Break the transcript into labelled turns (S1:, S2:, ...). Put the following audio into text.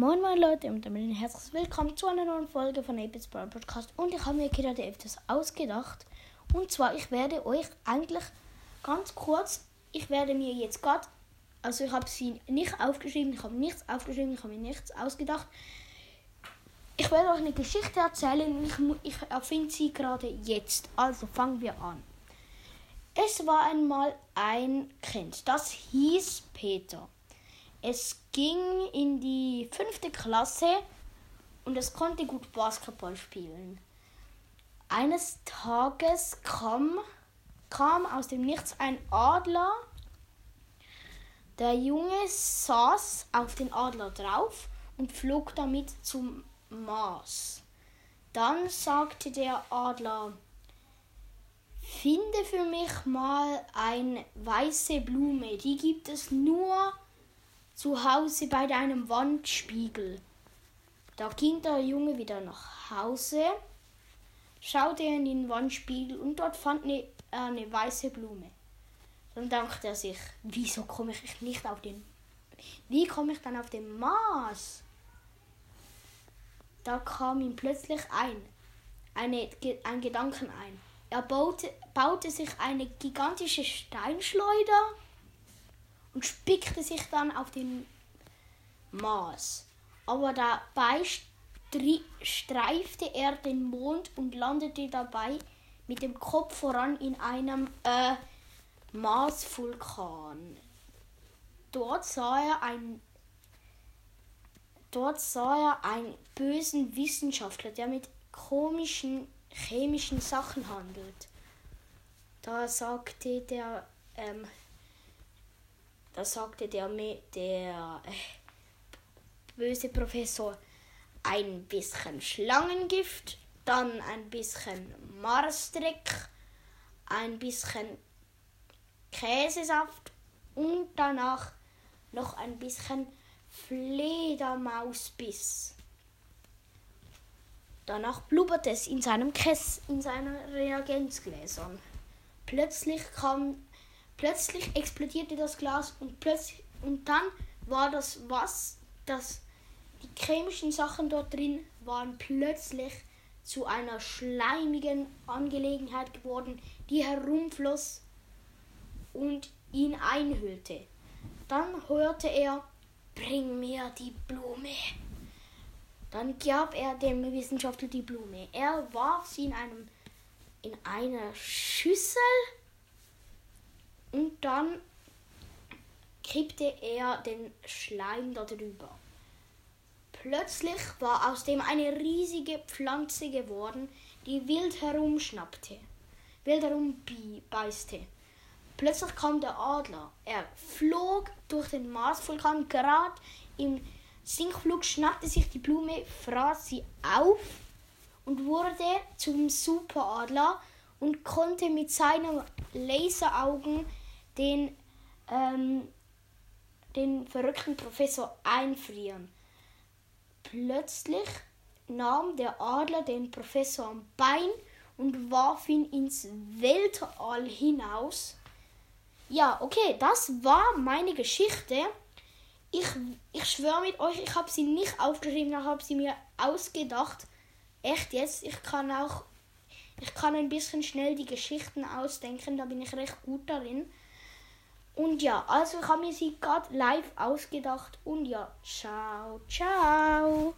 S1: Moin moin Leute und damit ein herzliches Willkommen zu einer neuen Folge von Apis Brawl Podcast und ich habe mir gerade etwas ausgedacht und zwar ich werde euch eigentlich ganz kurz, ich werde mir jetzt gerade, also ich habe sie nicht aufgeschrieben, ich habe nichts aufgeschrieben, ich habe mir nichts ausgedacht. Ich werde euch eine Geschichte erzählen und ich, ich erfinde sie gerade jetzt. Also fangen wir an. Es war einmal ein Kind, das hieß Peter. Es ging in die fünfte Klasse und es konnte gut Basketball spielen. Eines Tages kam, kam aus dem Nichts ein Adler. Der Junge saß auf den Adler drauf und flog damit zum Mars. Dann sagte der Adler, finde für mich mal eine weiße Blume, die gibt es nur zu Hause bei deinem Wandspiegel. Da ging der Junge wieder nach Hause, schaute in den Wandspiegel und dort fand er eine weiße Blume. Dann dachte er sich, wieso komme ich nicht auf den. Wie komme ich dann auf den Mars? Da kam ihm plötzlich ein, eine, ein Gedanken ein. Er baute, baute sich eine gigantische Steinschleuder und spickte sich dann auf den Mars. Aber dabei streifte er den Mond und landete dabei mit dem Kopf voran in einem äh, Marsvulkan. Dort sah er ein Dort sah er einen bösen Wissenschaftler, der mit komischen chemischen Sachen handelt. Da sagte der ähm, da sagte der, der äh, böse Professor ein bisschen Schlangengift, dann ein bisschen Marsdreck, ein bisschen Käsesaft und danach noch ein bisschen Fledermausbiss. Danach blubberte es in seinem Kess, in seinen Reagenzgläsern. Plötzlich kam Plötzlich explodierte das Glas und plötzlich und dann war das was, das die chemischen Sachen dort drin waren plötzlich zu einer schleimigen Angelegenheit geworden, die herumfloss und ihn einhüllte. Dann hörte er, bring mir die Blume. Dann gab er dem Wissenschaftler die Blume. Er warf sie in einem in einer Schüssel dann kippte er den Schleim darüber. Plötzlich war aus dem eine riesige Pflanze geworden, die wild herumschnappte, wild herumbeißte. Plötzlich kam der Adler. Er flog durch den Marsvulkan, gerade im Sinkflug schnappte sich die Blume, fraß sie auf und wurde zum Superadler und konnte mit seinen Laseraugen den, ähm, den verrückten Professor einfrieren. Plötzlich nahm der Adler den Professor am Bein und warf ihn ins Weltall hinaus. Ja, okay, das war meine Geschichte. Ich, ich schwöre mit euch, ich habe sie nicht aufgeschrieben, ich habe sie mir ausgedacht. Echt jetzt, ich kann auch, ich kann ein bisschen schnell die Geschichten ausdenken, da bin ich recht gut darin. Und ja, also ich habe mir sie gerade live ausgedacht. Und ja, ciao, ciao.